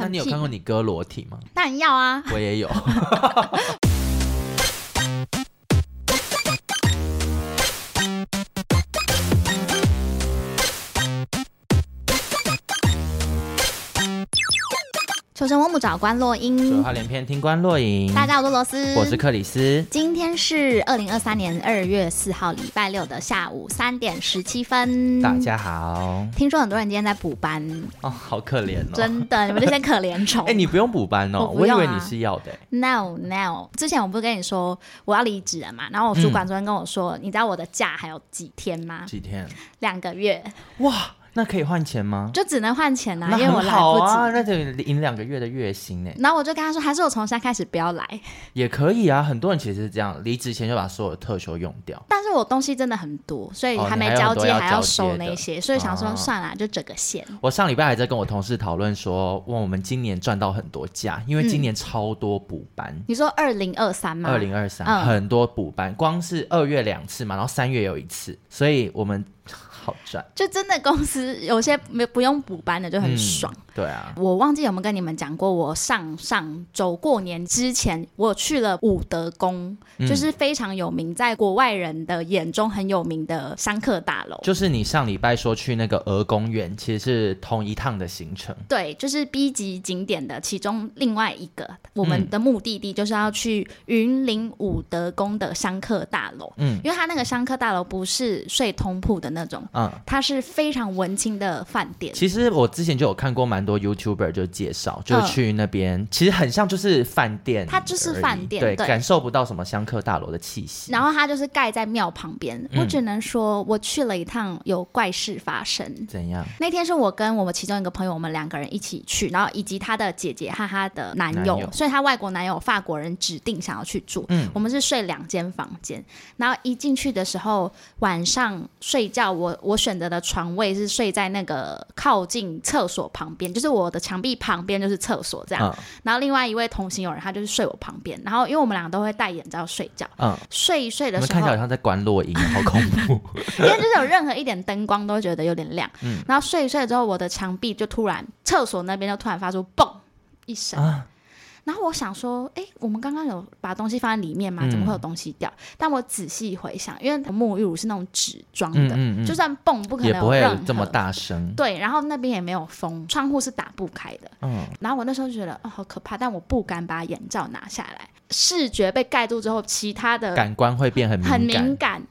那你有看过你哥裸体吗？当然要啊，我也有。求神问卜找关落音，说话连篇听关落影。大家好，我是罗斯，我是克里斯。今天是二零二三年二月四号，礼拜六的下午三点十七分。大家好。听说很多人今天在补班哦，好可怜哦。真的，你们这些可怜虫。哎、欸，你不用补班哦，我，啊、我以为你是要的。No No，之前我不是跟你说我要离职了嘛？然后我主管昨天跟我说，嗯、你知道我的假还有几天吗？几天？两个月。哇。那可以换钱吗？就只能换钱呐、因为我来不及。啊、那就领两个月的月薪呢。然后我就跟他说，还是我从现在开始不要来。也可以啊，很多人其实是这样，离职前就把所有的特休用掉。但是我东西真的很多，所以还没交接，哦、还，要收那些，所以想说算了，哦、就整个线。我上礼拜还在跟我同事讨论说，问我们今年赚到很多假，因为今年超多补班。嗯、你说二零二三吗？二零二三很多补班，光是二月两次嘛，然后三月有一次，所以我们。就真的公司有些没不用补班的就很爽。嗯、对啊，我忘记有没有跟你们讲过，我上上周过年之前，我去了武德宫，嗯、就是非常有名，在国外人的眼中很有名的商客大楼。就是你上礼拜说去那个鹅公园，其实是同一趟的行程。对，就是 B 级景点的其中另外一个，我们的目的地就是要去云林武德宫的商客大楼。嗯，因为它那个商客大楼不是睡通铺的那种。嗯，它是非常文青的饭店。其实我之前就有看过蛮多 YouTuber 就介绍，就去那边，嗯、其实很像就是饭店，它就是饭店，对，对感受不到什么香客大楼的气息。然后它就是盖在庙旁边，嗯、我只能说我去了一趟，有怪事发生。怎样？那天是我跟我们其中一个朋友，我们两个人一起去，然后以及他的姐姐和他的男友，男友所以他外国男友法国人指定想要去住。嗯，我们是睡两间房间，然后一进去的时候，晚上睡觉我。我选择的床位是睡在那个靠近厕所旁边，就是我的墙壁旁边就是厕所这样。嗯、然后另外一位同行友人他就是睡我旁边，然后因为我们两个都会戴眼罩睡觉，嗯，睡一睡的时候，看起来好像在关落音，好恐怖。因为就是有任何一点灯光都会觉得有点亮，嗯，然后睡一睡之后，我的墙壁就突然厕所那边就突然发出嘣一声。啊然后我想说，哎，我们刚刚有把东西放在里面吗？怎么会有东西掉？嗯、但我仔细回想，因为沐浴乳是那种纸装的，嗯嗯嗯、就算蹦不可能有，也不会有这么大声。对，然后那边也没有风，窗户是打不开的。嗯，然后我那时候就觉得，哦，好可怕，但我不敢把眼罩拿下来，视觉被盖住之后，其他的感官会变很敏很敏感。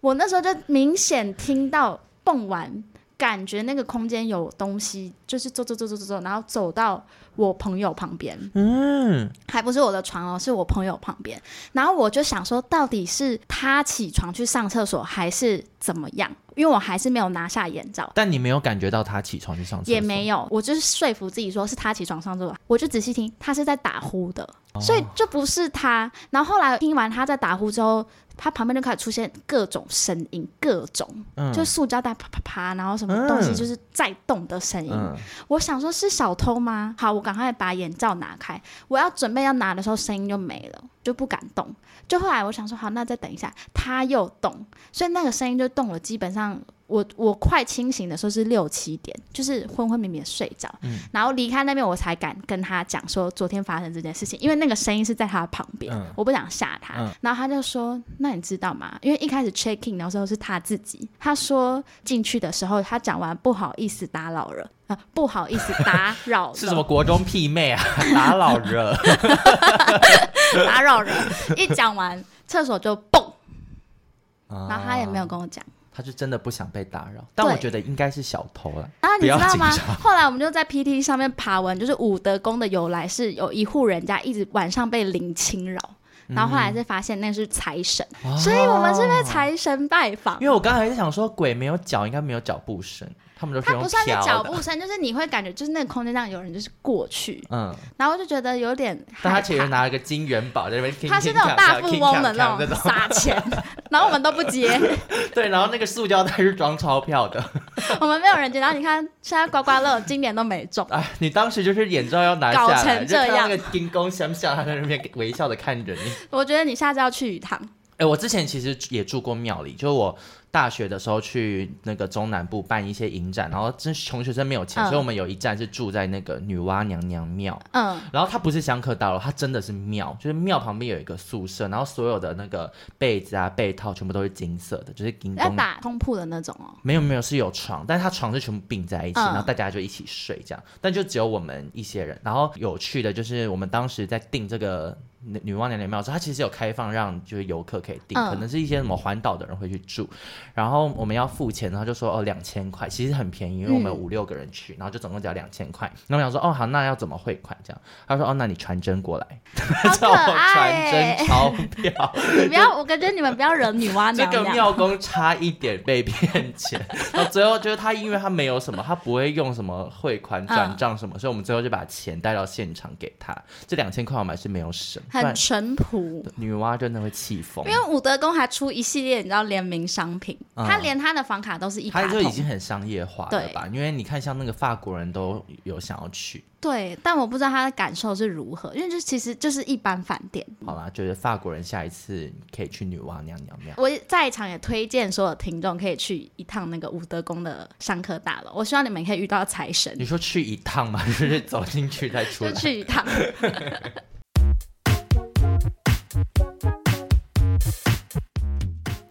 我那时候就明显听到蹦完。感觉那个空间有东西，就是走走走走走走，然后走到我朋友旁边，嗯，还不是我的床哦，是我朋友旁边。然后我就想说，到底是他起床去上厕所，还是怎么样？因为我还是没有拿下眼罩。但你没有感觉到他起床去上厕所？也没有，我就是说服自己说是他起床上厕所。我就仔细听，他是在打呼的，哦、所以就不是他。然后后来听完他在打呼之后。它旁边就开始出现各种声音，各种，嗯、就塑胶袋啪啪啪，然后什么东西就是在动的声音。嗯、我想说，是小偷吗？好，我赶快把眼罩拿开，我要准备要拿的时候，声音就没了，就不敢动。就后来我想说，好，那再等一下，它又动，所以那个声音就动了，基本上。我我快清醒的时候是六七点，就是昏昏迷迷的睡着，嗯、然后离开那边我才敢跟他讲说昨天发生这件事情，因为那个声音是在他的旁边，嗯、我不想吓他。嗯、然后他就说：“那你知道吗？因为一开始 check in 的时候是他自己，他说进去的时候他讲完不好意思打扰了啊，不好意思打扰了，是什么国中屁妹啊？打扰了，打扰了，一讲完厕所就嘣，然后他也没有跟我讲。”他是真的不想被打扰，但我觉得应该是小偷了。啊，你知道吗？后来我们就在 PT 上面爬文，就是武德宫的由来是有一户人家一直晚上被灵侵扰，嗯、然后后来是发现那是财神，哦、所以我们是被财神拜访。因为我刚才在想说，鬼没有脚，应该没有脚步声。他们它不算是脚步声，就是你会感觉就是那个空间上有人就是过去，嗯，然后就觉得有点。但他其实拿了个金元宝在那边，他是那种大富翁的那种撒钱，然后我们都不接。对，然后那个塑胶袋是装钞票的，我们没有人接。然后你看，现在刮刮乐今年都没中。哎，你当时就是眼罩要拿下来，搞成这样，那个金光相向，他在那边微笑的看着你。我觉得你下次要去一趟。哎，我之前其实也住过庙里，就是我。大学的时候去那个中南部办一些影展，然后真穷学生没有钱，嗯、所以我们有一站是住在那个女娲娘娘庙。嗯，然后它不是香客大楼，它真的是庙，就是庙旁边有一个宿舍，然后所有的那个被子啊、被套全部都是金色的，就是金光。要打通铺的那种哦？没有没有，是有床，但是它床是全部并在一起，嗯、然后大家就一起睡这样，但就只有我们一些人。然后有趣的就是我们当时在订这个。女娲娘娘庙它其实有开放让就是游客可以订，嗯、可能是一些什么环岛的人会去住，然后我们要付钱，然后就说哦两千块，其实很便宜，因为我们有五六个人去，然后就总共只要两千块。那我想说哦好，那要怎么汇款这样？他说哦那你传真过来，叫我传真钞票。你不要，我感觉你们不要惹女娲 娘娘。这个庙公差一点被骗钱，然后最后就是他因为他没有什么，他不会用什么汇款转账什么，嗯、所以我们最后就把钱带到现场给他。这两千块我们还是没有省。很淳朴，女娲真的会气疯。因为武德宫还出一系列，你知道联名商品，嗯、他连他的房卡都是一卡通，他就已经很商业化了吧？因为你看，像那个法国人都有想要去。对，但我不知道他的感受是如何，因为就其实就是一般饭店。好啦，觉得法国人下一次可以去女娲娘娘庙。我在场也推荐所有听众可以去一趟那个武德宫的商科大楼。我希望你们可以遇到财神。你说去一趟吗？就是走进去再出来？就去一趟。Thank you.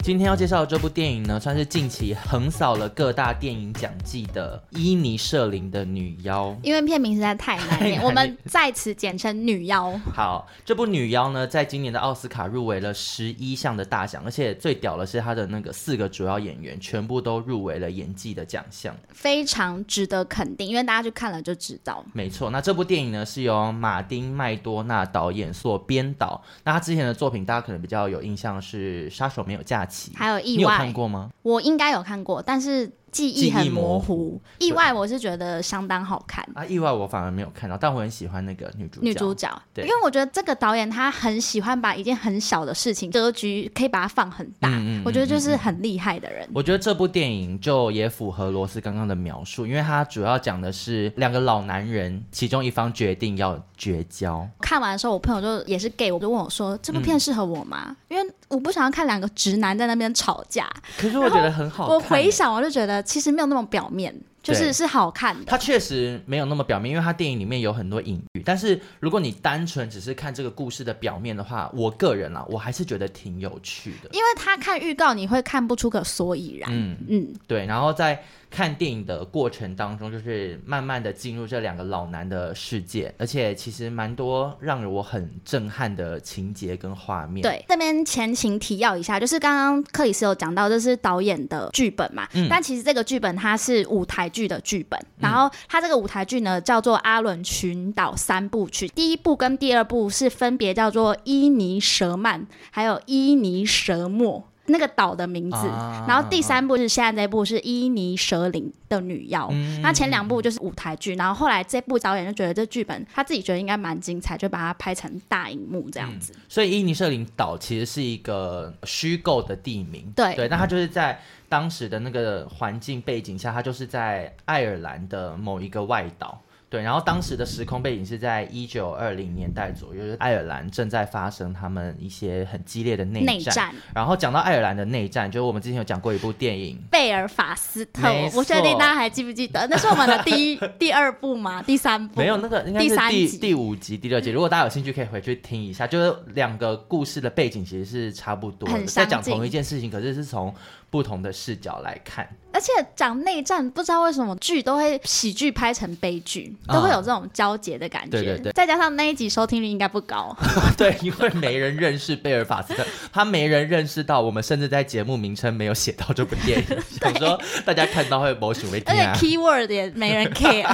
今天要介绍的这部电影呢，算是近期横扫了各大电影奖季的伊尼舍林的女妖。因为片名实在太难念，我们在此简称女妖。好，这部女妖呢，在今年的奥斯卡入围了十一项的大奖，而且最屌的是她的那个四个主要演员全部都入围了演技的奖项，非常值得肯定。因为大家去看了就知道。没错，那这部电影呢，是由马丁麦多纳导演所编导。那他之前的作品，大家可能比较有印象是《杀手没有假期》。还有意外，你有看过吗？我应该有看过，但是。记忆很模糊，意外我是觉得相当好看啊！意外我反而没有看到，但我很喜欢那个女主角。女主角，对，因为我觉得这个导演他很喜欢把一件很小的事情格局可以把它放很大，嗯嗯、我觉得就是很厉害的人。我觉得这部电影就也符合罗斯刚刚的描述，因为他主要讲的是两个老男人，其中一方决定要绝交。看完的时候，我朋友就也是 gay，我就问我说：“这部片适合我吗？”嗯、因为我不想要看两个直男在那边吵架。可是我觉得很好看。我回想，我就觉得其实没有那么表。面就是是好看的，它确实没有那么表面，因为它电影里面有很多隐喻。但是如果你单纯只是看这个故事的表面的话，我个人啊，我还是觉得挺有趣的。因为他看预告你会看不出个所以然。嗯嗯，对。然后在看电影的过程当中，就是慢慢的进入这两个老男的世界，而且其实蛮多让我很震撼的情节跟画面。对，这边前情提要一下，就是刚刚克里斯有讲到，这是导演的剧本嘛，嗯、但其实这个剧本它是舞台剧的剧本，嗯、然后它这个舞台剧呢叫做《阿伦群岛三部曲》，第一部跟第二部是分别叫做伊尼蛇曼，还有伊尼蛇莫。那个岛的名字，啊、然后第三部是现在这部是伊尼舍林的女妖，嗯、那前两部就是舞台剧，然后后来这部导演就觉得这剧本他自己觉得应该蛮精彩，就把它拍成大荧幕这样子。嗯、所以伊尼舍林岛其实是一个虚构的地名，对。对，那它就是在当时的那个环境背景下，它就是在爱尔兰的某一个外岛。对，然后当时的时空背景是在一九二零年代左右，就是爱尔兰正在发生他们一些很激烈的内战。内战。然后讲到爱尔兰的内战，就是我们之前有讲过一部电影《贝尔法斯特》。我确定大家还记不记得？那是我们的第一、第二部吗？第三部？没有，那个应该是第第五集、第六集。如果大家有兴趣，可以回去听一下。就是两个故事的背景其实是差不多的，在讲同一件事情，可是是从不同的视角来看。而且讲内战，不知道为什么剧都会喜剧拍成悲剧，都会有这种交结的感觉。对对对。再加上那一集收听率应该不高。对，因为没人认识贝尔法斯特，他没人认识到我们，甚至在节目名称没有写到这部电影。对想说 大家看到会某许为听啊。而且 keyword 也没人 care。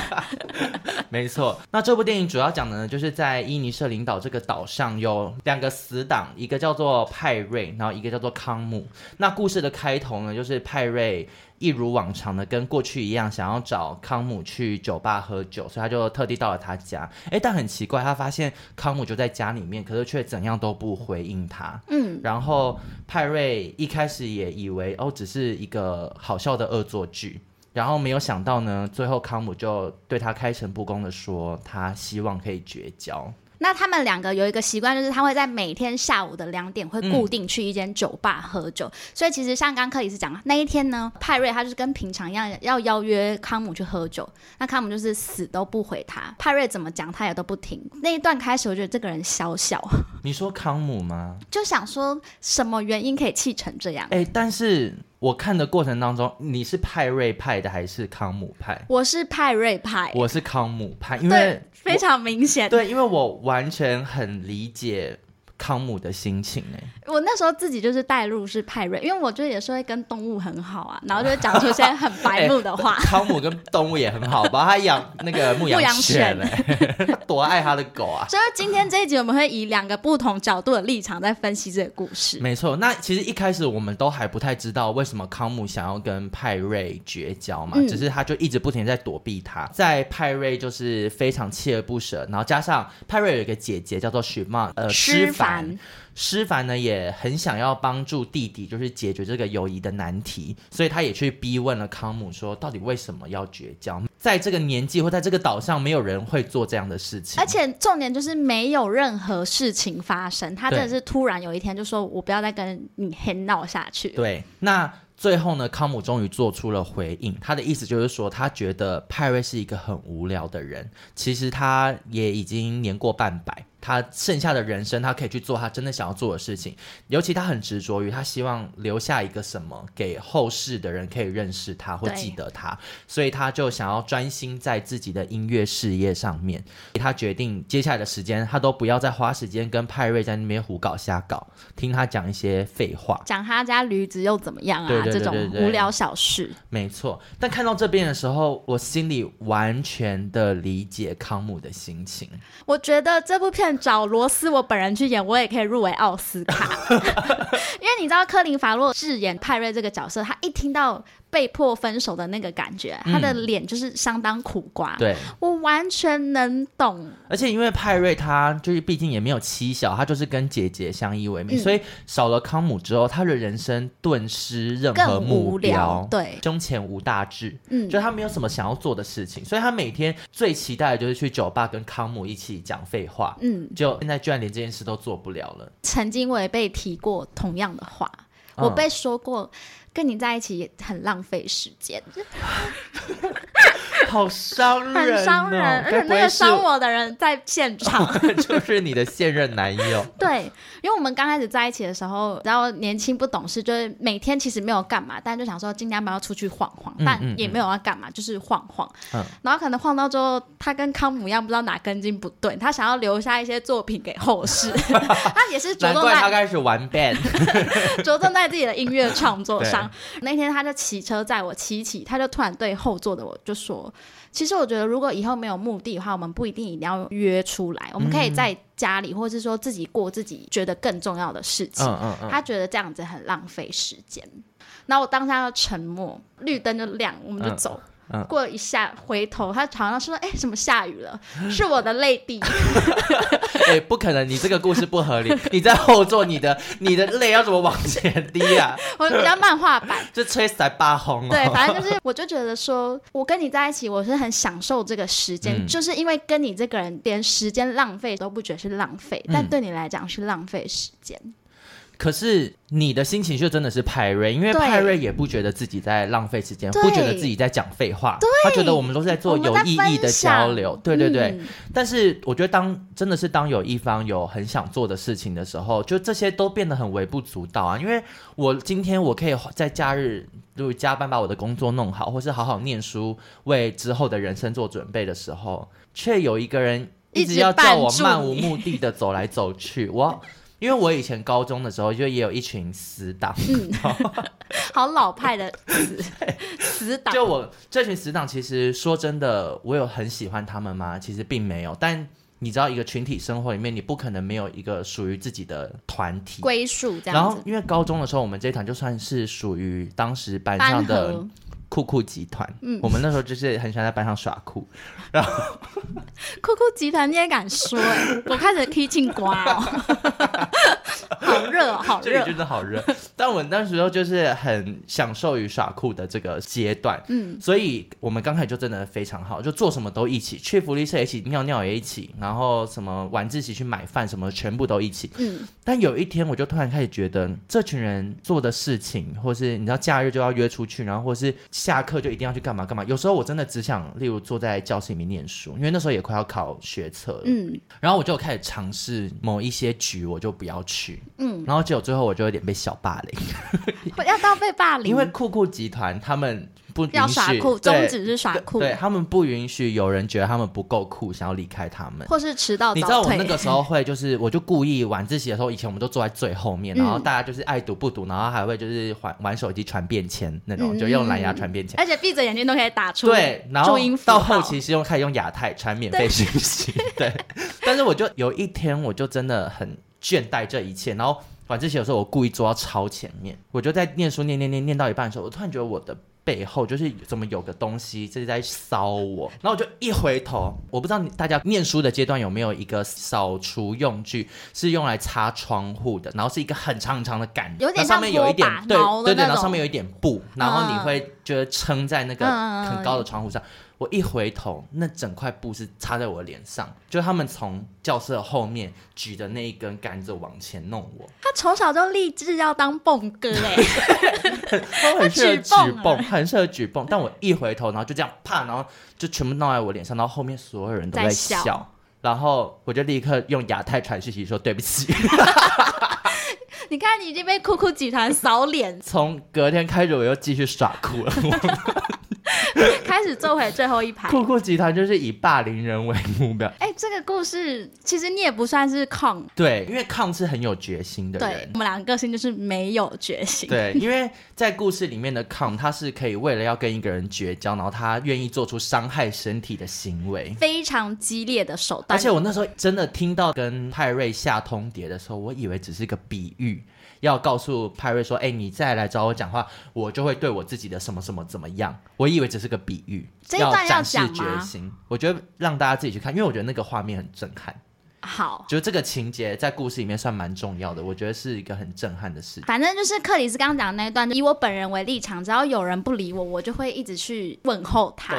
没错，那这部电影主要讲的呢，就是在伊尼舍领岛这个岛上有两个死党，一个叫做派瑞，然后一个叫做康姆。那故事的开头呢，就是派瑞。一如往常的跟过去一样，想要找康姆去酒吧喝酒，所以他就特地到了他家。诶，但很奇怪，他发现康姆就在家里面，可是却怎样都不回应他。嗯，然后派瑞一开始也以为哦，只是一个好笑的恶作剧，然后没有想到呢，最后康姆就对他开诚布公的说，他希望可以绝交。那他们两个有一个习惯，就是他会在每天下午的两点会固定去一间酒吧喝酒。嗯、所以其实像刚刚克里斯讲的那一天呢，派瑞他就是跟平常一样要邀约康姆去喝酒，那康姆就是死都不回他，派瑞怎么讲他也都不听。那一段开始，我觉得这个人小小。你说康姆吗？就想说什么原因可以气成这样？哎、欸，但是。我看的过程当中，你是派瑞派的还是康姆派？我是派瑞派，我是康姆派，因为非常明显。对，因为我完全很理解。康姆的心情哎，我那时候自己就是带入是派瑞，因为我觉得也是会跟动物很好啊，然后就会讲出一些很白目的话。欸、康姆跟动物也很好吧？他养那个牧羊犬哎，他多爱他的狗啊！所以今天这一集我们会以两个不同角度的立场在分析这个故事。没错，那其实一开始我们都还不太知道为什么康姆想要跟派瑞绝交嘛，嗯、只是他就一直不停在躲避他，在派瑞就是非常锲而不舍，然后加上派瑞有一个姐姐叫做许曼呃施凡。施凡呢也很想要帮助弟弟，就是解决这个友谊的难题，所以他也去逼问了康姆，说到底为什么要绝交？在这个年纪或在这个岛上，没有人会做这样的事情，而且重点就是没有任何事情发生，他真的是突然有一天就说：“我不要再跟你黑闹下去。”对，那。最后呢，康姆终于做出了回应。他的意思就是说，他觉得派瑞是一个很无聊的人。其实他也已经年过半百，他剩下的人生，他可以去做他真的想要做的事情。尤其他很执着于，他希望留下一个什么给后世的人可以认识他或记得他，所以他就想要专心在自己的音乐事业上面。他决定接下来的时间，他都不要再花时间跟派瑞在那边胡搞瞎搞，听他讲一些废话，讲他家驴子又怎么样啊？对对对对对，这种无聊小事，没错。但看到这边的时候，我心里完全的理解康姆的心情。我觉得这部片找罗斯我本人去演，我也可以入围奥斯卡，因为你知道科林法洛饰演派瑞这个角色，他一听到。被迫分手的那个感觉，他的脸就是相当苦瓜。对，我完全能懂。而且因为派瑞他就是毕竟也没有妻小，他就是跟姐姐相依为命，嗯、所以少了康姆之后，他的人生顿失任何目标。对，胸前无大志。嗯，就他没有什么想要做的事情，所以他每天最期待的就是去酒吧跟康姆一起讲废话。嗯，就现在居然连这件事都做不了了。曾经我也被提过同样的话，嗯、我被说过。跟你在一起也很浪费时间，好伤人，很伤人，而且那个伤我的人在现场，就是你的现任男友。对，因为我们刚开始在一起的时候，然后年轻不懂事，就是每天其实没有干嘛，但就想说今天要不要出去晃晃，但也没有要干嘛，就是晃晃。嗯，然后可能晃到之后，他跟康姆一样，不知道哪根筋不对，他想要留下一些作品给后世，他也是着重在他开始玩 band，着重在自己的音乐创作上。那天他就骑车载我骑骑，他就突然对后座的我就说：“其实我觉得，如果以后没有目的的话，我们不一定一定要约出来，我们可以在家里，或者是说自己过自己觉得更重要的事情。嗯嗯嗯”他觉得这样子很浪费时间。然后我当下就沉默，绿灯就亮，我们就走。过一下，回头他常常说：“哎，怎么下雨了？” 是我的泪滴。哎，不可能！你这个故事不合理。你在后座，你的你的泪要怎么往前滴啊？我比较漫画版，就吹彩八红、哦。对，反正就是，我就觉得说，我跟你在一起，我是很享受这个时间，嗯、就是因为跟你这个人连时间浪费都不觉得是浪费，嗯、但对你来讲是浪费时间。可是你的心情就真的是派瑞，因为派瑞也不觉得自己在浪费时间，不觉得自己在讲废话，他觉得我们都是在做有意义的交流。对对对，嗯、但是我觉得当真的是当有一方有很想做的事情的时候，就这些都变得很微不足道啊。因为我今天我可以在假日就加班把我的工作弄好，或是好好念书，为之后的人生做准备的时候，却有一个人一直要叫我漫无目的的走来走去，我。因为我以前高中的时候就也有一群死党，嗯，好老派的死死党。就我这群死党，其实说真的，我有很喜欢他们吗？其实并没有。但你知道，一个群体生活里面，你不可能没有一个属于自己的团体归属。这样子。然后，因为高中的时候，我们这一团就算是属于当时班上的。酷酷集团，嗯，我们那时候就是很喜欢在班上耍酷，然后 酷酷集团你也敢说、欸？我开始踢进瓜哦，好 好热哦，好热，真的好热。但我那时候就是很享受于耍酷的这个阶段，嗯，所以我们刚开始就真的非常好，就做什么都一起，去福利社一起，尿尿也一起，然后什么晚自习去买饭什么全部都一起，嗯。但有一天我就突然开始觉得，这群人做的事情，或是你知道假日就要约出去，然后或是下课就一定要去干嘛干嘛。有时候我真的只想，例如坐在教室里面念书，因为那时候也快要考学测了，嗯。然后我就开始尝试某一些局，我就不要去，嗯。然后结果最后我就有点被小霸凌，要到被霸凌，因为酷酷集团他们。不要耍酷，宗旨是耍酷。对，他们不允许有人觉得他们不够酷，想要离开他们，或是迟到。你知道我那个时候会，就是我就故意晚自习的时候，以前我们都坐在最后面，然后大家就是爱读不读，然后还会就是玩玩手机传便签那种，就用蓝牙传便签，而且闭着眼睛都可以打出。对，然后到后期是用开始用亚太传免费信息。对，但是我就有一天我就真的很倦怠这一切，然后晚自习的时候我故意坐到超前面，我就在念书念念念念到一半的时候，我突然觉得我的。背后就是怎么有个东西这是在骚我，然后我就一回头，我不知道大家念书的阶段有没有一个扫除用具是用来擦窗户的，然后是一个很长很长的杆，有点上面有一点对对对，然后上面有一点布，嗯、然后你会觉得撑在那个很高的窗户上。嗯我一回头，那整块布是插在我脸上，就他们从教室后面举的那一根杆子往前弄我。他从小就立志要当蹦哥 哎，他很适合举蹦，很适合举蹦。但我一回头，然后就这样啪，然后就全部弄在我脸上，然后后面所有人都在笑，在笑然后我就立刻用亚太传讯息说对不起。你看，你已经被酷酷集团扫脸。从隔天开始，我又继续耍酷了。开始坐回最后一排。酷酷集团就是以霸凌人为目标。哎、欸，这个故事其实你也不算是抗，对，因为抗是很有决心的人。对，我们两个个性就是没有决心。对，因为在故事里面的抗，他是可以为了要跟一个人绝交，然后他愿意做出伤害身体的行为，非常激烈的手段。而且我那时候真的听到跟泰瑞下通牒的时候，我以为只是一个比喻。要告诉派瑞说：“哎、欸，你再来找我讲话，我就会对我自己的什么什么怎么样。”我以为只是个比喻，这一段要展示决心。我觉得让大家自己去看，因为我觉得那个画面很震撼。好，就这个情节在故事里面算蛮重要的，我觉得是一个很震撼的事情。反正就是克里斯刚刚讲的那一段，以我本人为立场，只要有人不理我，我就会一直去问候他，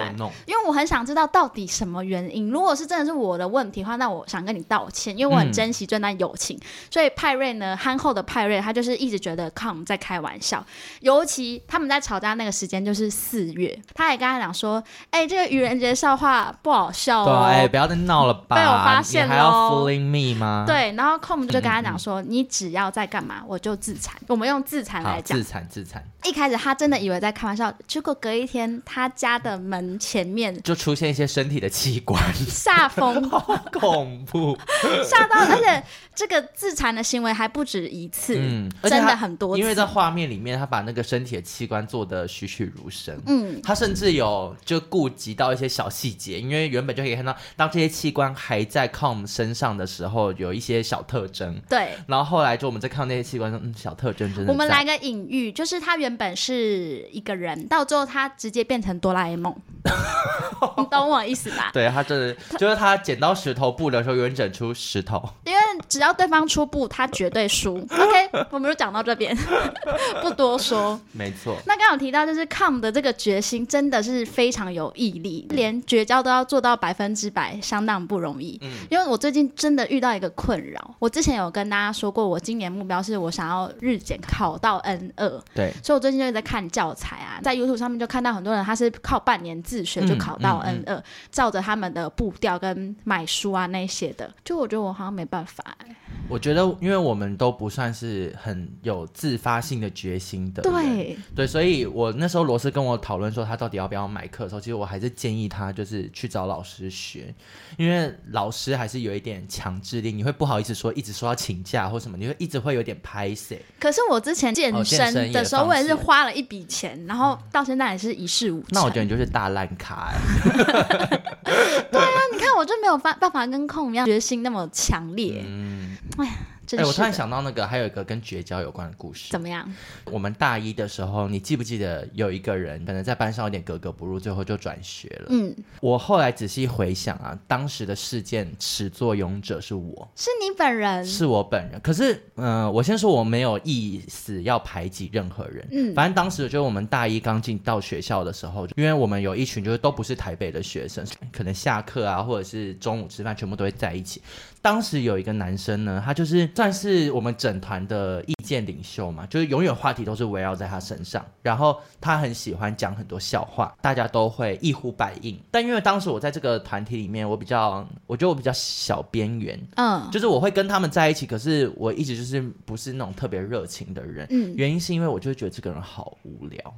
因为我很想知道到底什么原因。如果是真的是我的问题的话，那我想跟你道歉，因为我很珍惜这段友情。嗯、所以派瑞呢，憨厚的派瑞，他就是一直觉得 Come 在开玩笑。尤其他们在吵架那个时间就是四月，他也跟他讲说：“哎、欸，这个愚人节笑话不好笑哦，哎、欸，不要再闹了吧，被我发现了。” Fooling me 吗？对，然后 Com 就跟他讲说：“嗯嗯你只要在干嘛，我就自残。”我们用自残来讲，自残自残。一开始他真的以为在开玩笑，结果隔一天他家的门前面就出现一些身体的器官，吓疯，好恐怖，吓到，而且这个自残的行为还不止一次，嗯，真的很多次。因为在画面里面，他把那个身体的器官做的栩栩如生，嗯，他甚至有就顾及到一些小细节，因为原本就可以看到，当这些器官还在 Com 身上的时候，有一些小特征，对，然后后来就我们在看那些器官，嗯，小特征真的。我们来个隐喻，就是他原。本是一个人，到最后他直接变成哆啦 A 梦，你懂我意思吧？对，他真的就是他剪刀石头布的时候，有人整出石头。因为只要对方出布，他绝对输。OK，我们就讲到这边，不多说。没错。那刚刚有提到，就是 Com 的这个决心真的是非常有毅力，连绝交都要做到百分之百，相当不容易。嗯。因为我最近真的遇到一个困扰，我之前有跟大家说过，我今年目标是我想要日检考到 N 二。对。所以。我最近就在看教材啊，在 YouTube 上面就看到很多人，他是靠半年自学就考到 N 二、嗯嗯嗯，照着他们的步调跟买书啊那些的，就我觉得我好像没办法哎、欸。我觉得，因为我们都不算是很有自发性的决心的，对对，所以我那时候罗斯跟我讨论说他到底要不要买课的时候，其实我还是建议他就是去找老师学，因为老师还是有一点强制力，你会不好意思说一直说要请假或什么，你会一直会有点拍死。可是我之前健身的时候，我也是。花了一笔钱，然后到现在也是一事无成。那我觉得你就是大烂咖哎。对啊，你看我就没有办办法跟空一样决心那么强烈。嗯，哎呀，哎、欸，我突然想到那个，还有一个跟绝交有关的故事。怎么样？我们大一的时候，你记不记得有一个人可能在班上有点格格不入，最后就转学了？嗯，我后来仔细回想啊，当时的事件始作俑者是我，是你本人，是我本人。可是，嗯、呃，我先说我没有意思要排挤任何人。嗯，反正当时就是我们大一刚进到学校的时候，因为我们有一群就是都不是台北的学生，可能下课啊，或者是中午吃饭，全部都会在一起。当时有一个男生呢，他就是算是我们整团的意见领袖嘛，就是永远话题都是围绕在他身上。然后他很喜欢讲很多笑话，大家都会一呼百应。但因为当时我在这个团体里面，我比较，我觉得我比较小边缘，嗯，就是我会跟他们在一起，可是我一直就是不是那种特别热情的人。嗯，原因是因为我就觉得这个人好无聊，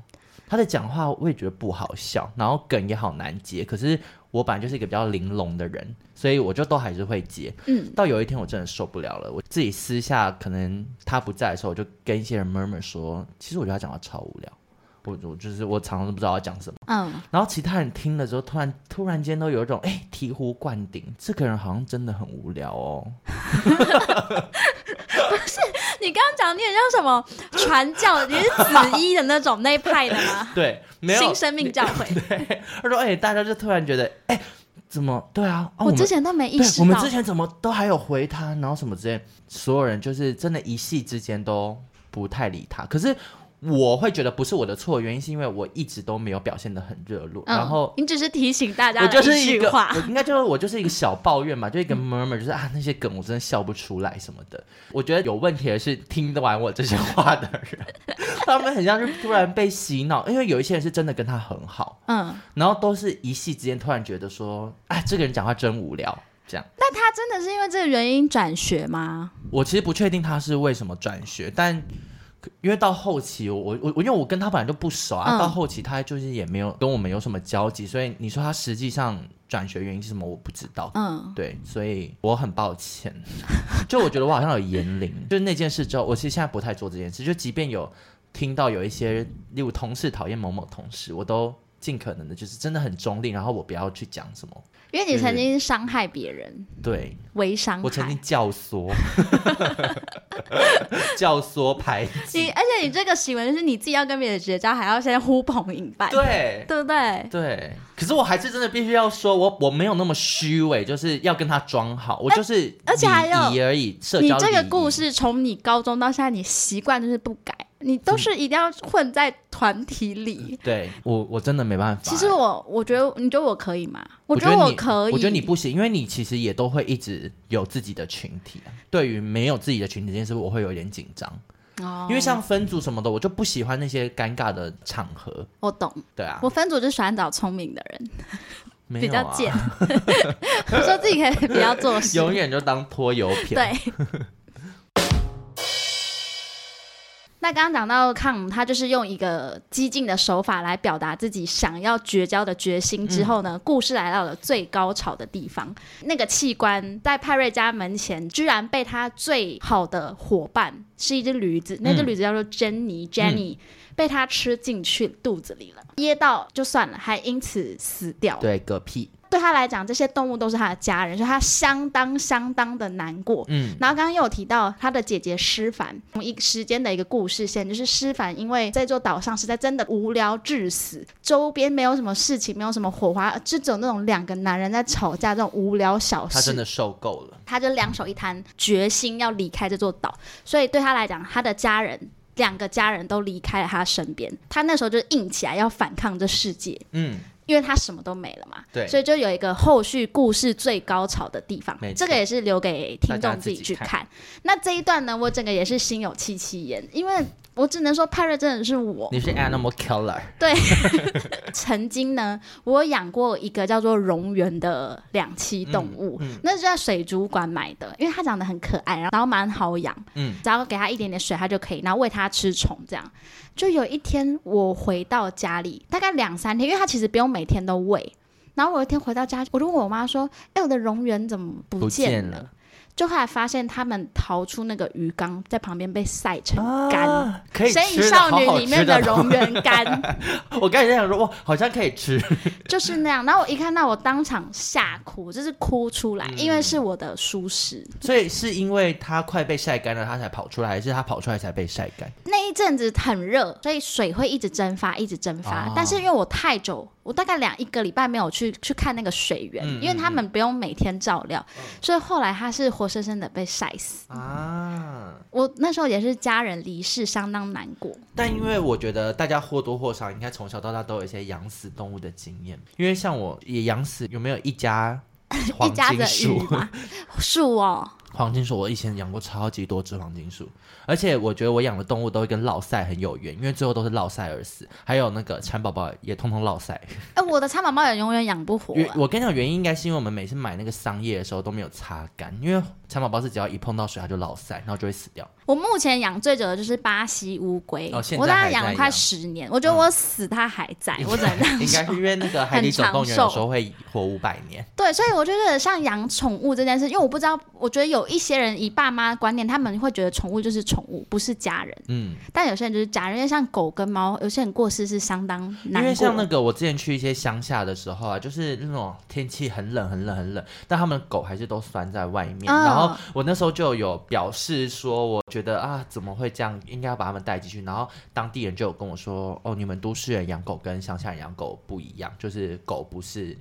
他的讲话我也觉得不好笑，然后梗也好难接。可是我本来就是一个比较玲珑的人。所以我就都还是会接，嗯，到有一天我真的受不了了，我自己私下可能他不在的时候，我就跟一些人 murmur 说，其实我觉得他讲话超无聊，我我就是我常常都不知道要讲什么，嗯，然后其他人听了之后，突然突然间都有一种哎醍醐灌顶，这个人好像真的很无聊哦，不是你刚刚讲你很像什么传教，你是紫衣的那种那一派的吗？对，没有新生命教会，对，他说哎，大家就突然觉得哎。怎么？对啊，哦、我之前都没意识到。我们之前怎么都还有回他，然后什么之类，所有人就是真的，一夕之间都不太理他。可是。我会觉得不是我的错，原因是因为我一直都没有表现的很热络，嗯、然后你只是提醒大家我就是一个，我应该就是我就是一个小抱怨嘛，就一个 murmur，就是啊那些梗我真的笑不出来什么的。我觉得有问题的是听得完我这些话的人，他们很像是突然被洗脑，因为有一些人是真的跟他很好，嗯，然后都是一夕之间突然觉得说，哎，这个人讲话真无聊，这样。那他真的是因为这个原因转学吗？我其实不确定他是为什么转学，但。因为到后期，我我我，因为我跟他本来就不熟啊，嗯、到后期他就是也没有跟我们有什么交集，所以你说他实际上转学原因是什么，我不知道。嗯，对，所以我很抱歉。就我觉得我好像有言灵，就是那件事之后，我其实现在不太做这件事。就即便有听到有一些，例如同事讨厌某某同事，我都尽可能的就是真的很中立，然后我不要去讲什么。因为你曾经伤害别人，对，微伤害。我曾经教唆，教唆排挤你，而且你这个行为是你自己要跟别人绝交，还要先呼朋引伴，对，对不对？对。可是我还是真的必须要说，我我没有那么虚伪，就是要跟他装好，我就是而且还有而已。社交。你这个故事从你高中到现在，你习惯就是不改。你都是一定要混在团体里，对我我真的没办法。其实我我觉得，你觉得我可以吗？我觉得我可以。我觉得你不行，因为你其实也都会一直有自己的群体。对于没有自己的群体这件事，我会有点紧张。哦，因为像分组什么的，我就不喜欢那些尴尬的场合。我懂。对啊，我分组就喜欢找聪明的人，比较贱。我说自己可以比较做事，永远就当拖油瓶。对。那刚刚讲到康，他就是用一个激进的手法来表达自己想要绝交的决心。之后呢，嗯、故事来到了最高潮的地方。那个器官在派瑞家门前，居然被他最好的伙伴是一只驴子，那只驴子叫做珍妮 （Jenny），、嗯、被他吃进去肚子里了，噎到就算了，还因此死掉。对，嗝屁。对他来讲，这些动物都是他的家人，所以他相当相当的难过。嗯，然后刚刚又有提到他的姐姐诗凡，同一时间的一个故事线，就是诗凡因为这座岛上实在真的无聊至死，周边没有什么事情，没有什么火花，就只有那种两个男人在吵架这种无聊小事。他真的受够了，他就两手一摊，决心要离开这座岛。所以对他来讲，他的家人两个家人都离开了他身边，他那时候就硬起来要反抗这世界。嗯。因为他什么都没了嘛，对，所以就有一个后续故事最高潮的地方，这个也是留给听众自己去看。看。那这一段呢，我整个也是心有戚戚焉，因为我只能说派瑞真的是我，你是 animal killer。对，曾经呢，我养过一个叫做蝾螈的两栖动物，嗯嗯、那是在水族馆买的，因为它长得很可爱，然后蛮好养，嗯，只要给它一点点水，它就可以，然后喂它吃虫这样。就有一天，我回到家里，大概两三天，因为他其实不用每天都喂。然后我有一天回到家，我就问我妈说：“哎，我的蝾螈怎么不见了？”就后来发现他们逃出那个鱼缸，在旁边被晒成干，啊、可以《神隐少女》里面的蝾螈干。我刚才在想说，哇，好像可以吃，就是那样。然后我一看到，我当场吓哭，就是哭出来，嗯、因为是我的舒适。所以是因为它快被晒干了，它才跑出来，还是它跑出来才被晒干？那一阵子很热，所以水会一直蒸发，一直蒸发。哦、但是因为我太久。我大概两一个礼拜没有去去看那个水源，嗯、因为他们不用每天照料，嗯、所以后来他是活生生的被晒死啊！我那时候也是家人离世，相当难过。但因为我觉得大家或多或少应该从小到大都有一些养死动物的经验，因为像我也养死，有没有一家黄金 树？树哦。黄金树，我以前养过超级多只黄金树，而且我觉得我养的动物都会跟落赛很有缘，因为最后都是落赛而死。还有那个蚕宝宝也通通落赛。哎、欸，我的蚕宝宝也永远养不活。我跟你讲，原因应该是因为我们每次买那个桑叶的时候都没有擦干，因为。蚕宝宝是只要一碰到水，它就落赛，然后就会死掉。我目前养最久的就是巴西乌龟，哦、我大概养了快十年。我觉得我死它还在，嗯、我只能这样 说。应该是因为那个海底总动员有时候会活五百年。对，所以我觉得像养宠物这件事，因为我不知道，我觉得有一些人以爸妈观念，他们会觉得宠物就是宠物，不是家人。嗯。但有些人就是家人，因为像狗跟猫，有些人过世是相当难。因为像那个我之前去一些乡下的时候啊，就是那种天气很冷很冷很冷，但他们的狗还是都拴在外面。哦、然后我那时候。就有表示说，我觉得啊，怎么会这样？应该要把他们带进去。然后当地人就有跟我说，哦，你们都市人养狗跟乡下人养狗不一样，就是狗不是。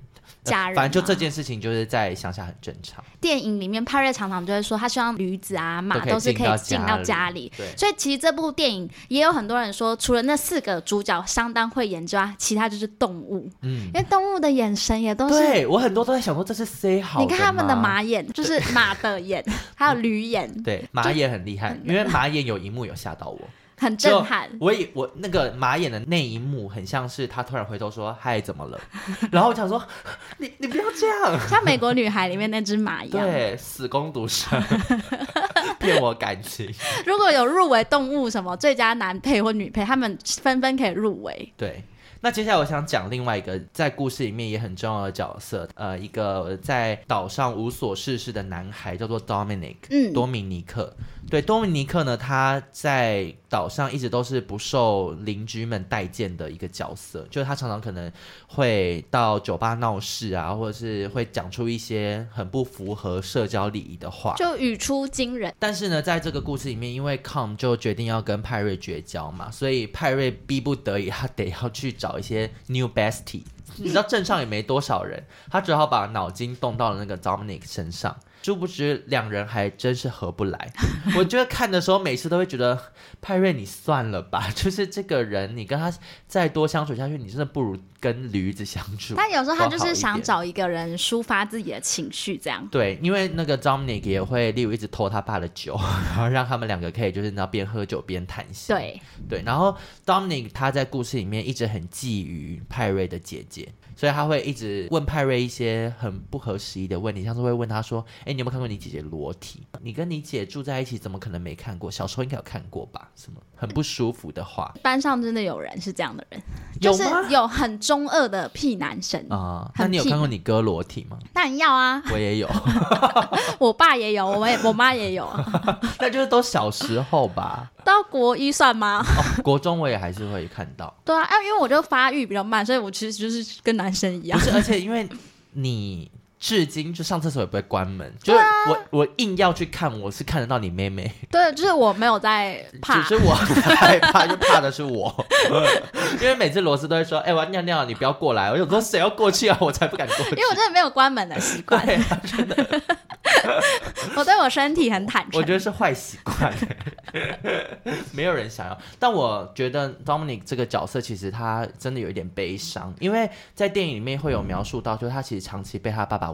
家人，反正就这件事情，就是在乡下很正常。电影里面，派瑞常常就会说，他希望驴子啊、马都是可以进到家里。对，所以其实这部电影也有很多人说，除了那四个主角相当会演之外，其他就是动物。嗯，因为动物的眼神也都是。对，我很多都在想说，这是 say 好。你看他们的马眼，就是马的眼，还有驴眼。对，马眼很厉害，因为马眼有一幕有吓到我。很震撼，我以我那个马眼的那一幕，很像是他突然回头说：“嗨，怎么了？” 然后我想说：“ 你你不要这样。”像美国女孩里面那只马一样，对，死工读生骗我感情。如果有入围动物什么最佳男配或女配，他们纷纷可以入围。对。那接下来我想讲另外一个在故事里面也很重要的角色，呃，一个在岛上无所事事的男孩，叫做 Dominic，嗯，多米尼克。对，多米尼克呢，他在岛上一直都是不受邻居们待见的一个角色，就是他常常可能会到酒吧闹事啊，或者是会讲出一些很不符合社交礼仪的话，就语出惊人。但是呢，在这个故事里面，因为 Com 就决定要跟派瑞绝交嘛，所以派瑞逼不得已，他得要去找。找一些 new bestie，你知道镇上也没多少人，他只好把脑筋动到了那个 Dominic 身上。殊不知两人还真是合不来。我觉得看的时候，每次都会觉得派瑞，你算了吧，就是这个人，你跟他再多相处下去，你真的不如跟驴子相处。但有时候他就是想找一个人抒发自己的情绪，这样。对，因为那个 Dominic 也会例如一直偷他爸的酒，然后让他们两个可以就是那边喝酒边谈心。对对，然后 Dominic 他在故事里面一直很觊觎派瑞的姐姐。所以他会一直问派瑞一些很不合时宜的问题，像是会问他说：“哎，你有没有看过你姐姐裸体？你跟你姐住在一起，怎么可能没看过？小时候应该有看过吧？什么很不舒服的话？”班上真的有人是这样的人，就是有很中二的屁男生啊。那你有看过你哥裸体吗？当然要啊，我也有，我爸也有，我也我妈也有，那就是都小时候吧。到国一算吗？哦，国中我也还是会看到。对啊，因为我就发育比较慢，所以我其实就是跟男生一样。不是，而且因为你至今就上厕所也不会关门，就是我我硬要去看，我是看得到你妹妹。对，就是我没有在 怕，只是我害怕，就怕的是我。因为每次罗斯都会说：“哎、欸，我要尿尿，你不要过来。”我有说：“谁要过去啊？”我才不敢过去，因为我真的没有关门的习惯。对啊，真的。我对我身体很坦诚，我觉得是坏习惯，没有人想要。但我觉得 Dominic 这个角色其实他真的有一点悲伤，因为在电影里面会有描述到，就是他其实长期被他爸爸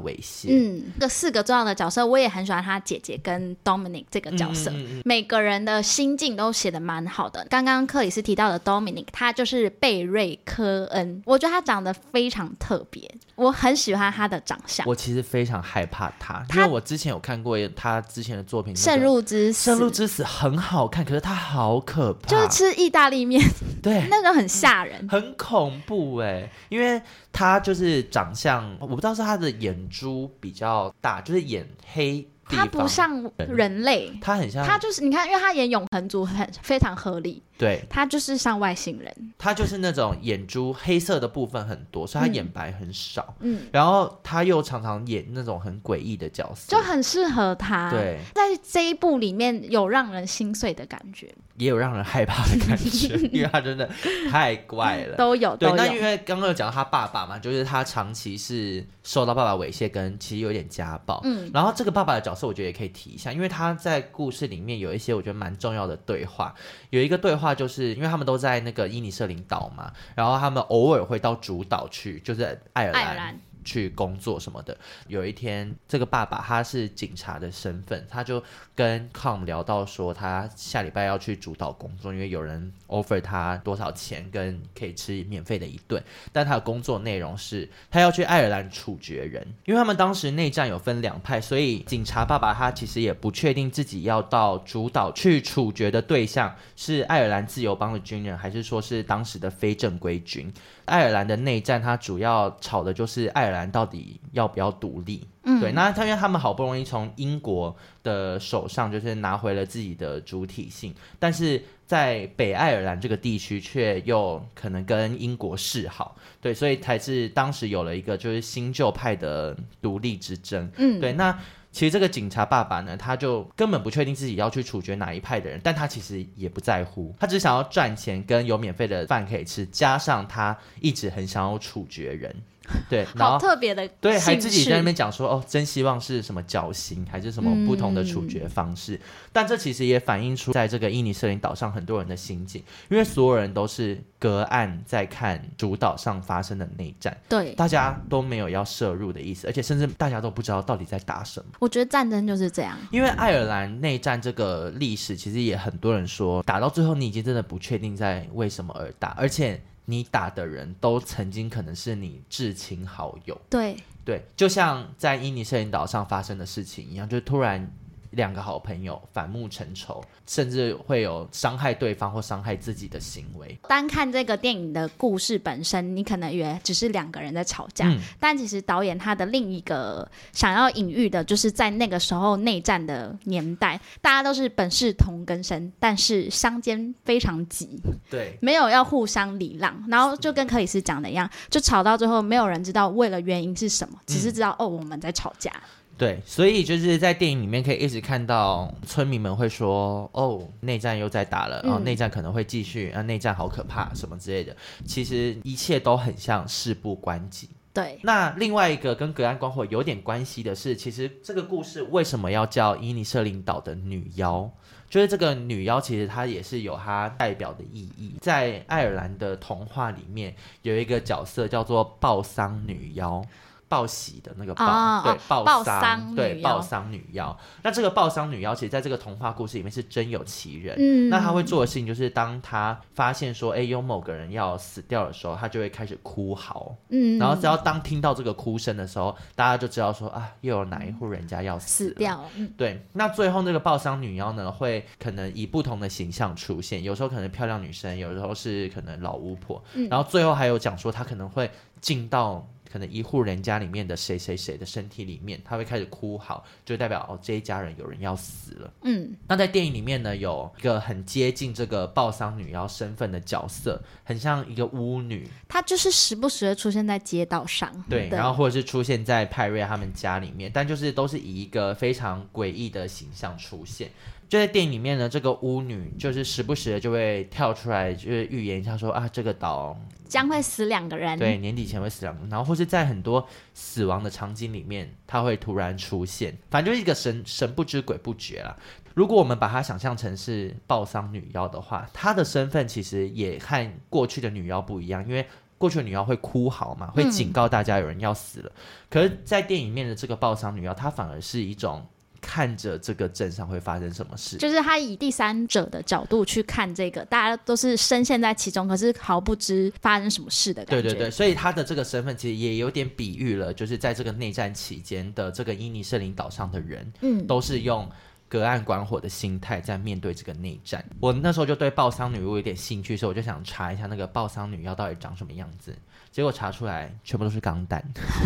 嗯，这四个重要的角色，我也很喜欢他姐姐跟 Dominic 这个角色，每个人的心境都写得蛮好的。刚刚克里斯提到的 Dominic，他就是贝瑞科恩，我觉得他长得非常特别，我很喜欢他的长相。我其实非常害怕他，因为我之前有看过他之前的作品，《圣鹿之死》。圣鹿之死很好看，可是他好可怕，就是吃意大利面，对，那个很吓人，很恐怖哎，因为他就是长相，我不知道是他的眼珠比较大，就是眼黑。他不像人类，他很像，他就是你看，因为他演永恒族很非常合理。对，他就是像外星人，他就是那种眼珠黑色的部分很多，所以他眼白很少。嗯，然后他又常常演那种很诡异的角色，就很适合他。对，在这一部里面有让人心碎的感觉，也有让人害怕的感觉，因为他真的太怪了。都有，对。那因为刚刚有讲到他爸爸嘛，就是他长期是受到爸爸猥亵，跟其实有点家暴。嗯，然后这个爸爸的角是，我觉得也可以提一下，因为他在故事里面有一些我觉得蛮重要的对话，有一个对话就是因为他们。都在那个伊尼舍林岛嘛，然后他们偶尔会到主岛去，就是爱尔兰。去工作什么的。有一天，这个爸爸他是警察的身份，他就跟 Com 聊到说，他下礼拜要去主岛工作，因为有人 offer 他多少钱跟可以吃免费的一顿。但他的工作内容是，他要去爱尔兰处决人，因为他们当时内战有分两派，所以警察爸爸他其实也不确定自己要到主岛去处决的对象是爱尔兰自由邦的军人，还是说是当时的非正规军。爱尔兰的内战，它主要吵的就是爱尔兰到底要不要独立。嗯，对，那他因为他们好不容易从英国的手上就是拿回了自己的主体性，但是在北爱尔兰这个地区却又可能跟英国示好，对，所以才是当时有了一个就是新旧派的独立之争。嗯，对，那。其实这个警察爸爸呢，他就根本不确定自己要去处决哪一派的人，但他其实也不在乎，他只想要赚钱跟有免费的饭可以吃，加上他一直很想要处决人。对，然后好特别的，对，还自己在那边讲说，哦，真希望是什么绞刑，还是什么不同的处决方式。嗯、但这其实也反映出在这个印尼舍林岛上很多人的心境，因为所有人都是隔岸在看主岛上发生的内战，对，大家都没有要涉入的意思，而且甚至大家都不知道到底在打什么。我觉得战争就是这样，因为爱尔兰内战这个历史，其实也很多人说，打到最后你已经真的不确定在为什么而打，而且。你打的人都曾经可能是你至亲好友，对对，就像在印尼摄影岛上发生的事情一样，就突然。两个好朋友反目成仇，甚至会有伤害对方或伤害自己的行为。单看这个电影的故事本身，你可能以为只是两个人在吵架，嗯、但其实导演他的另一个想要隐喻的，就是在那个时候内战的年代，大家都是本是同根生，但是相间非常急，对，没有要互相礼让，然后就跟克里斯讲的一样，就吵到最后，没有人知道为了原因是什么，只是知道、嗯、哦，我们在吵架。对，所以就是在电影里面可以一直看到村民们会说：“哦，内战又在打了，然后内战可能会继续，啊，内战好可怕，什么之类的。”其实一切都很像事不关己。对。那另外一个跟隔岸观火有点关系的是，其实这个故事为什么要叫伊尼舍林岛的女妖？就是这个女妖其实她也是有她代表的意义。在爱尔兰的童话里面，有一个角色叫做报丧女妖。报喜的那个报，哦、对，报丧，对，报丧女妖。那这个报丧女妖，其实在这个童话故事里面是真有其人。嗯，那她会做的事情就是，当她发现说，哎，有某个人要死掉的时候，她就会开始哭嚎。嗯，然后只要当听到这个哭声的时候，大家就知道说，啊，又有哪一户人家要死，死掉。嗯，对。那最后那个报丧女妖呢，会可能以不同的形象出现，有时候可能漂亮女生，有时候是可能老巫婆。嗯，然后最后还有讲说，她可能会进到。可能一户人家里面的谁谁谁的身体里面，他会开始哭嚎，就代表哦，这一家人有人要死了。嗯，那在电影里面呢，有一个很接近这个报丧女妖身份的角色，很像一个巫女，她就是时不时的出现在街道上，对，然后或者是出现在派瑞他们家里面，但就是都是以一个非常诡异的形象出现。就在电影里面呢，这个巫女就是时不时的就会跳出来，就是预言一下说啊，这个岛将会死两个人，对，年底前会死两个人，然后或是在很多死亡的场景里面，她会突然出现，反正就是一个神神不知鬼不觉啦。如果我们把她想象成是暴丧女妖的话，她的身份其实也和过去的女妖不一样，因为过去的女妖会哭嚎嘛，会警告大家有人要死了，嗯、可是，在电影里面的这个暴丧女妖，她反而是一种。看着这个镇上会发生什么事，就是他以第三者的角度去看这个，大家都是深陷在其中，可是毫不知发生什么事的感觉。对对对，所以他的这个身份其实也有点比喻了，就是在这个内战期间的这个伊尼舍林岛上的人，嗯，都是用隔岸观火的心态在面对这个内战。我那时候就对爆丧女巫有点兴趣，所以我就想查一下那个爆丧女妖到底长什么样子。结果查出来全部都是钢弹，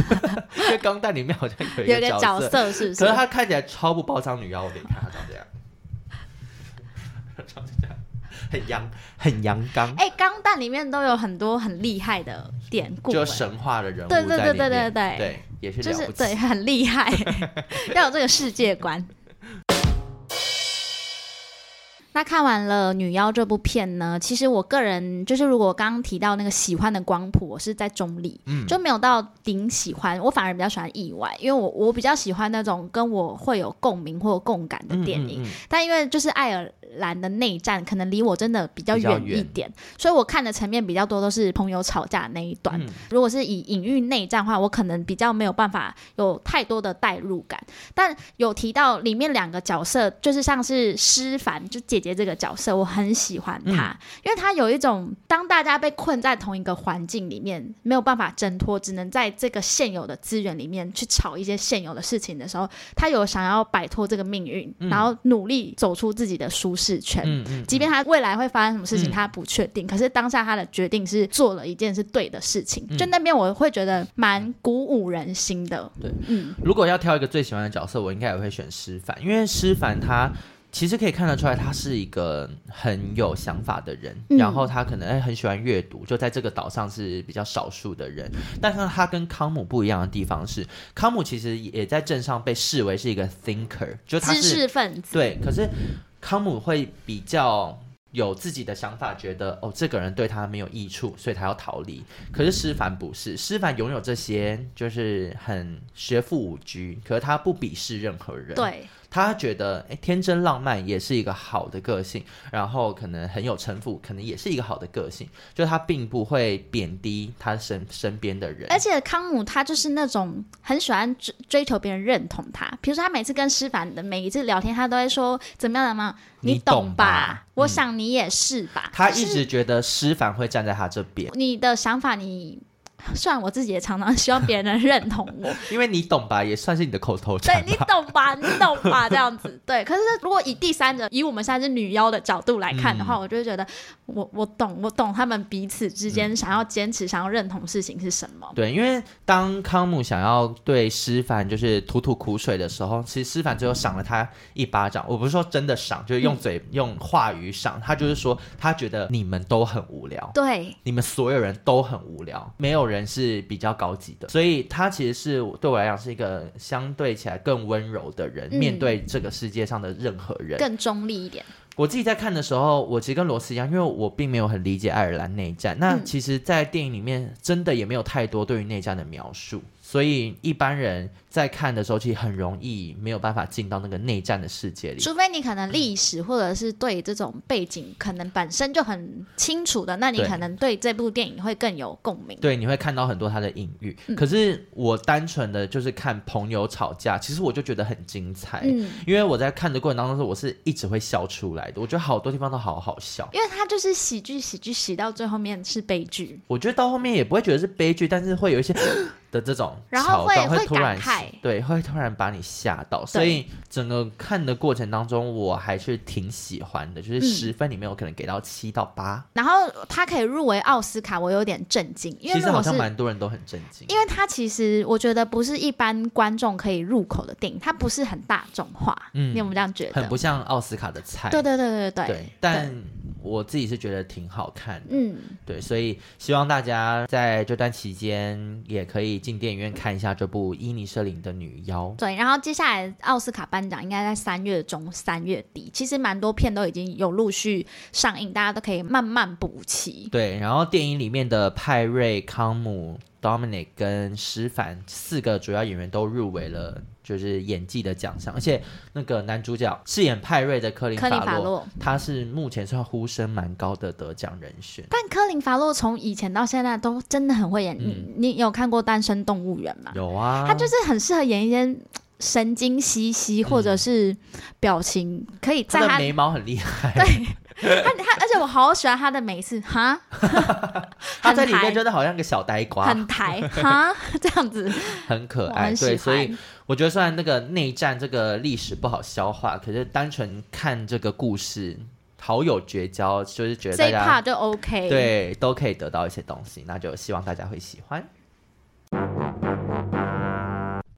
因为钢弹里面好像有一个角色，是不是？可是她看起来超不爆丧女妖，我给你看他长这样，长这样，很阳很阳刚。哎、欸，钢弹里面都有很多很厉害的典故，就神话的人物，对对对对对对，对也是就是对很厉害，要有这个世界观。那看完了《女妖》这部片呢，其实我个人就是，如果刚刚提到那个喜欢的光谱，我是在中立，嗯，就没有到顶喜欢，我反而比较喜欢意外，因为我我比较喜欢那种跟我会有共鸣或共感的电影，嗯嗯嗯，但因为就是艾尔兰的内战可能离我真的比较远一点，所以我看的层面比较多都是朋友吵架那一段。嗯、如果是以隐喻内战的话，我可能比较没有办法有太多的代入感。但有提到里面两个角色，就是像是诗凡，就姐姐这个角色，我很喜欢她，嗯、因为她有一种当大家被困在同一个环境里面，没有办法挣脱，只能在这个现有的资源里面去吵一些现有的事情的时候，她有想要摆脱这个命运，嗯、然后努力走出自己的舒适圈。嗯嗯，即便他未来会发生什么事情，他不确定，嗯、可是当下他的决定是做了一件是对的事情。嗯、就那边我会觉得蛮鼓舞人心的。对，嗯，如果要挑一个最喜欢的角色，我应该也会选诗帆，因为诗帆他。其实可以看得出来，他是一个很有想法的人，嗯、然后他可能哎很喜欢阅读，就在这个岛上是比较少数的人。但是他跟康姆不一样的地方是，康姆其实也在镇上被视为是一个 thinker，就他是知识分子。对，可是康姆会比较有自己的想法，觉得哦这个人对他没有益处，所以他要逃离。可是诗凡不是，诗凡拥有这些，就是很学富五车，可是他不鄙视任何人。对。他觉得，诶，天真浪漫也是一个好的个性，然后可能很有城府，可能也是一个好的个性。就他并不会贬低他身身边的人。而且康姆他就是那种很喜欢追追求别人认同他，比如说他每次跟诗凡的每一次聊天，他都会说怎么样怎么样？你懂吧？我想你也是吧？他一直觉得诗凡会站在他这边。你的想法，你。虽然我自己也常常希望别人能认同我，因为你懂吧，也算是你的口头禅。对，你懂吧，你懂吧，这样子。对，可是如果以第三者，以我们现在是女妖的角度来看的话，嗯、我就会觉得我我懂，我懂他们彼此之间想要坚持、嗯、想要认同事情是什么。对，因为当康姆想要对诗凡就是吐吐苦水的时候，其实诗凡最后赏了他一巴掌。我不是说真的赏，就是用嘴、嗯、用话语赏。他就是说，他觉得你们都很无聊，对，你们所有人都很无聊，没有人是比较高级的，所以他其实是对我来讲是一个相对起来更温柔的人，嗯、面对这个世界上的任何人，更中立一点。我自己在看的时候，我其实跟罗斯一样，因为我并没有很理解爱尔兰内战。那其实，在电影里面真的也没有太多对于内战的描述。所以一般人在看的时候，其实很容易没有办法进到那个内战的世界里。除非你可能历史或者是对这种背景可能本身就很清楚的，那你可能对这部电影会更有共鸣。对，你会看到很多他的隐喻。嗯、可是我单纯的就是看朋友吵架，其实我就觉得很精彩。嗯，因为我在看的过程当中，我是一直会笑出来的。我觉得好多地方都好好笑，因为它就是喜剧，喜剧喜到最后面是悲剧。我觉得到后面也不会觉得是悲剧，但是会有一些。的这种，然后会会突然会对，会突然把你吓到，所以整个看的过程当中，我还是挺喜欢的，就是十分里面我可能给到七到八、嗯。然后他可以入围奥斯卡，我有点震惊，因为其实好像蛮多人都很震惊，因为他其实我觉得不是一般观众可以入口的电影，它不是很大众化，嗯，你有没有这样觉得？很不像奥斯卡的菜，对对对对对，对但。我自己是觉得挺好看的，嗯，对，所以希望大家在这段期间也可以进电影院看一下这部伊尼舍林的女妖。对，然后接下来奥斯卡颁奖应该在三月中、三月底，其实蛮多片都已经有陆续上映，大家都可以慢慢补齐。对，然后电影里面的派瑞、康姆、Dominic 跟施凡四个主要演员都入围了。就是演技的奖项，而且那个男主角饰演派瑞的科林·法洛，他是目前算呼声蛮高的得奖人选。但科林·法洛从以前到现在都真的很会演。嗯、你你有看过《单身动物园》吗？有啊，他就是很适合演一些 神经兮兮，或者是表情可以在他，他的眉毛很厉害。对。他他，而且我好喜欢他的每一次哈，他在里面真的好像个小呆瓜，很抬哈 这样子，很可爱。很对，所以我觉得虽然那个内战这个历史不好消化，可是单纯看这个故事，好有绝交，就是觉得这一 part 就 OK，对，都可以得到一些东西，那就希望大家会喜欢。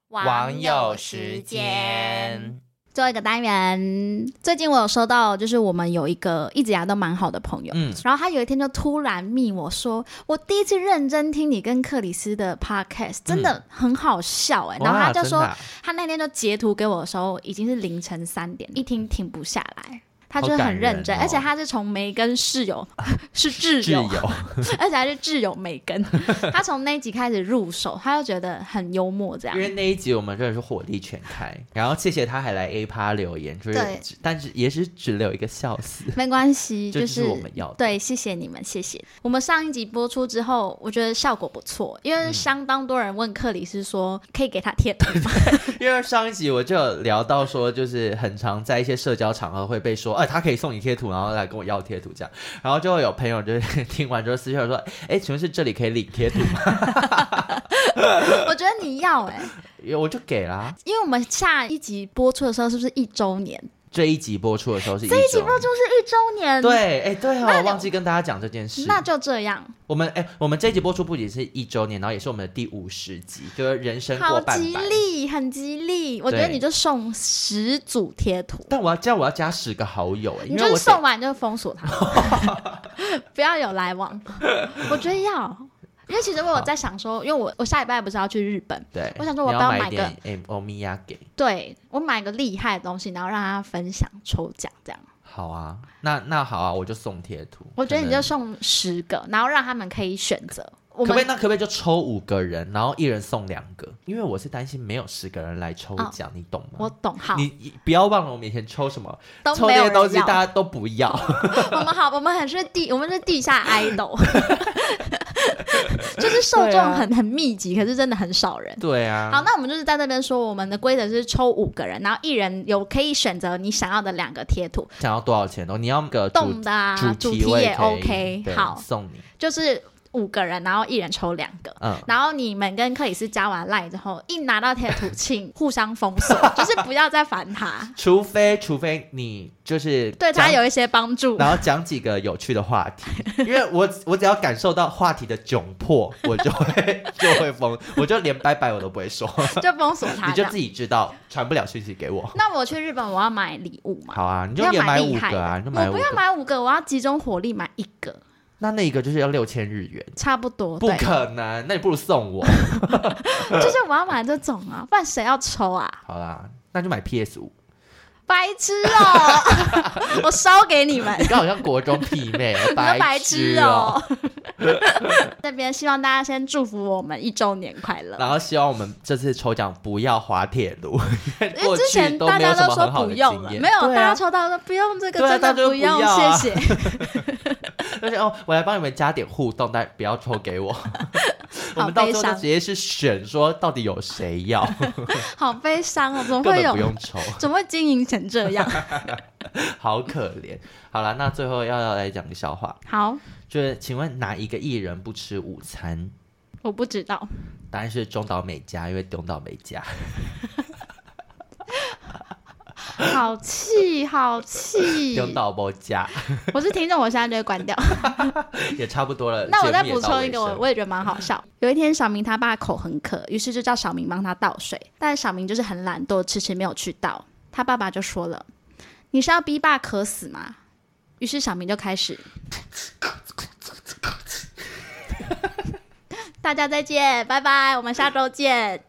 网友时间。最后一个单元，最近我有收到，就是我们有一个一直以来都蛮好的朋友，嗯，然后他有一天就突然密我说，我第一次认真听你跟克里斯的 podcast，真的很好笑哎、欸，嗯、然后他就说，他那天就截图给我的时候，已经是凌晨三点，一听停不下来。他就是很认真，哦、而且他是从梅根室友 是挚友，友 而且还是挚友梅根。他从那一集开始入手，他就觉得很幽默，这样。因为那一集我们真的是火力全开，然后谢谢他还来 A 趴留言，就是，但是也是只留一个笑死，没关系，就是，我们要的。对，谢谢你们，谢谢。我们上一集播出之后，我觉得效果不错，因为相当多人问克里斯说，可以给他贴图吗？因为上一集我就有聊到说，就是很常在一些社交场合会被说。他可以送你贴图，然后来跟我要贴图，这样，然后就会有朋友就是听完之后私信说：“哎，请问是这里可以领贴图吗？”我觉得你要哎、欸，我就给啦。因为我们下一集播出的时候是不是一周年？这一集播出的时候是一这一集播出是一周年，对，哎，对哦，我忘记跟大家讲这件事。那就这样，我们哎，我们这一集播出不仅是一周年，然后也是我们的第五十集，就是人生过半百，好吉利，很吉利。我觉得你就送十组贴图，但我要加，我要加十个好友哎，你就送完就封锁他，不要有来往。我觉得要。因为其实我有在想说，因为我我下礼拜不是要去日本，对，我想说我要买个欧米亚给，对我买个厉害的东西，然后让他分享抽奖这样。好啊，那那好啊，我就送贴图。我觉得你就送十个，然后让他们可以选择。可不可以？那可不可以就抽五个人，然后一人送两个？因为我是担心没有十个人来抽奖，哦、你懂吗？我懂。好，你不要忘了，我们以前抽什么？抽这些东西大家都不要。我们好，我们很是地，我们是地下 idol。就是受众很、啊、很密集，可是真的很少人。对啊。好，那我们就是在这边说，我们的规则是抽五个人，然后一人有可以选择你想要的两个贴图。想要多少钱哦？你要个动的啊，主题也 OK。好，送你。就是。五个人，然后一人抽两个，嗯，然后你们跟克里斯加完赖之后，一拿到贴图，请互相封锁，就是不要再烦他，除非除非你就是对他有一些帮助，然后讲几个有趣的话题，因为我我只要感受到话题的窘迫，我就会就会封，我就连拜拜我都不会说，就封锁他，你就自己知道传不了讯息给我。那我去日本，我要买礼物嘛？好啊，你就也买五个啊，你就买五个。我不要买五个，我要集中火力买一个。那那一个就是要六千日元，差不多。不可能，那你不如送我。就是我要买这种啊，不然谁要抽啊？好啦，那就买 PS 五。白痴哦！我烧给你们。你刚好像国中媲美，白痴哦。这边希望大家先祝福我们一周年快乐。然后希望我们这次抽奖不要滑铁卢，因为之前大家都说不用了，没有大家抽到说不用这个，真的不用，谢谢。而且哦，我来帮你们加点互动，但不要抽给我。我们到时候就直接是选说到底有谁要。好悲伤哦，怎么会有？不用抽，怎么会经营成这样？好可怜。好了，那最后要要来讲个笑话。好，就是请问哪一个艺人不吃午餐？我不知道。答案是中岛美嘉，因为中岛美嘉。好气，好气！中岛美嘉，我是听众，我现在就会关掉。也差不多了。那我再补充一个，我我也觉得蛮好笑。有一天，小明他爸口很渴，于是就叫小明帮他倒水，但小明就是很懒惰，迟迟没有去倒。他爸爸就说了：“你是要逼爸渴死吗？”于是小明就开始。大家再见，拜拜，我们下周见。